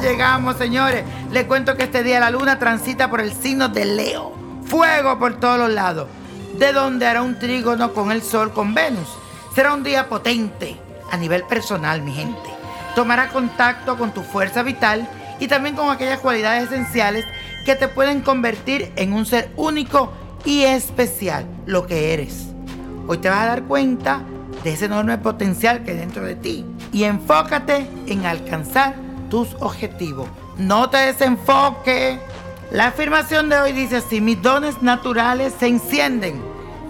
llegamos, señores. Les cuento que este día la luna transita por el signo de Leo. Fuego por todos los lados. De donde hará un trígono con el sol con Venus. Será un día potente a nivel personal, mi gente. Tomará contacto con tu fuerza vital y también con aquellas cualidades esenciales que te pueden convertir en un ser único y especial, lo que eres. Hoy te vas a dar cuenta de ese enorme potencial que hay dentro de ti y enfócate en alcanzar tus objetivos. No te desenfoques. La afirmación de hoy dice así, mis dones naturales se encienden.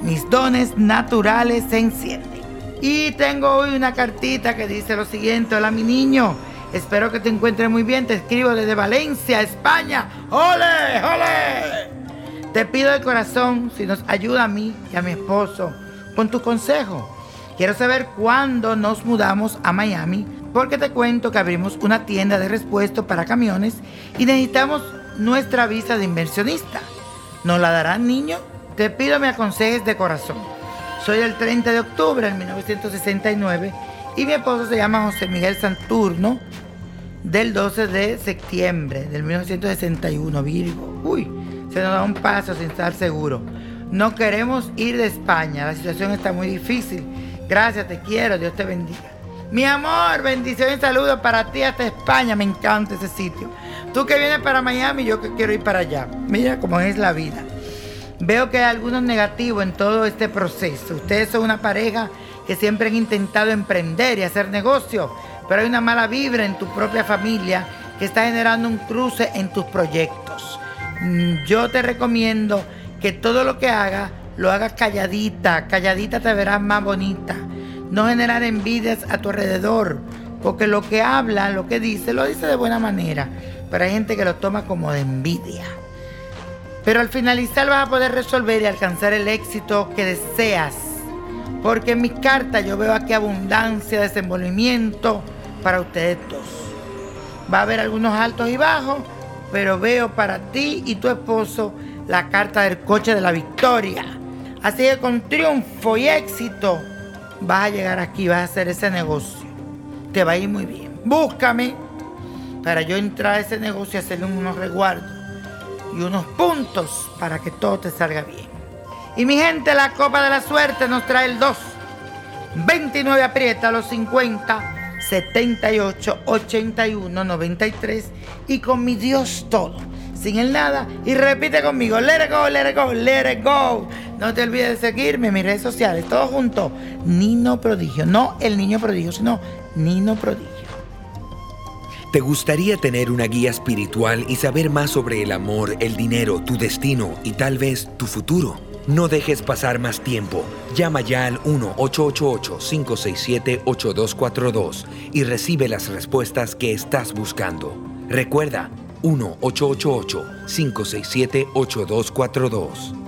Mis dones naturales se encienden. Y tengo hoy una cartita que dice lo siguiente, hola mi niño, espero que te encuentres muy bien, te escribo desde Valencia, España. ¡Ole! ¡Ole! Te pido de corazón si nos ayuda a mí y a mi esposo con tu consejo. Quiero saber cuándo nos mudamos a Miami porque te cuento que abrimos una tienda de repuestos para camiones y necesitamos nuestra visa de inversionista. ¿Nos la darán, niño? Te pido me aconsejes de corazón. Soy el 30 de octubre de 1969 y mi esposo se llama José Miguel Santurno del 12 de septiembre del 1961, Virgo. Uy, se nos da un paso sin estar seguro. No queremos ir de España, la situación está muy difícil Gracias, te quiero, Dios te bendiga. Mi amor, bendición y saludos para ti hasta España, me encanta ese sitio. Tú que vienes para Miami, yo que quiero ir para allá. Mira cómo es la vida. Veo que hay algunos negativos en todo este proceso. Ustedes son una pareja que siempre han intentado emprender y hacer negocio, pero hay una mala vibra en tu propia familia que está generando un cruce en tus proyectos. Mm, yo te recomiendo que todo lo que hagas lo hagas calladita, calladita te verás más bonita. No generar envidias a tu alrededor, porque lo que habla, lo que dice, lo dice de buena manera, pero hay gente que lo toma como de envidia. Pero al finalizar vas a poder resolver y alcanzar el éxito que deseas, porque en mi carta yo veo aquí abundancia, desenvolvimiento para ustedes dos. Va a haber algunos altos y bajos, pero veo para ti y tu esposo la carta del coche de la victoria Así que con triunfo y éxito vas a llegar aquí, vas a hacer ese negocio. Te va a ir muy bien. Búscame para yo entrar a ese negocio y hacerle unos resguardos y unos puntos para que todo te salga bien. Y mi gente, la copa de la suerte nos trae el 2. 29 aprieta los 50, 78, 81, 93 y con mi Dios todo sin el nada y repite conmigo, let it go, let it go, let it go. No te olvides de seguirme en mis redes sociales, todo junto, Nino Prodigio, no el niño prodigio, sino Nino Prodigio. ¿Te gustaría tener una guía espiritual y saber más sobre el amor, el dinero, tu destino y tal vez tu futuro? No dejes pasar más tiempo. Llama ya al 1-888-567-8242 y recibe las respuestas que estás buscando. Recuerda, 1-888-567-8242.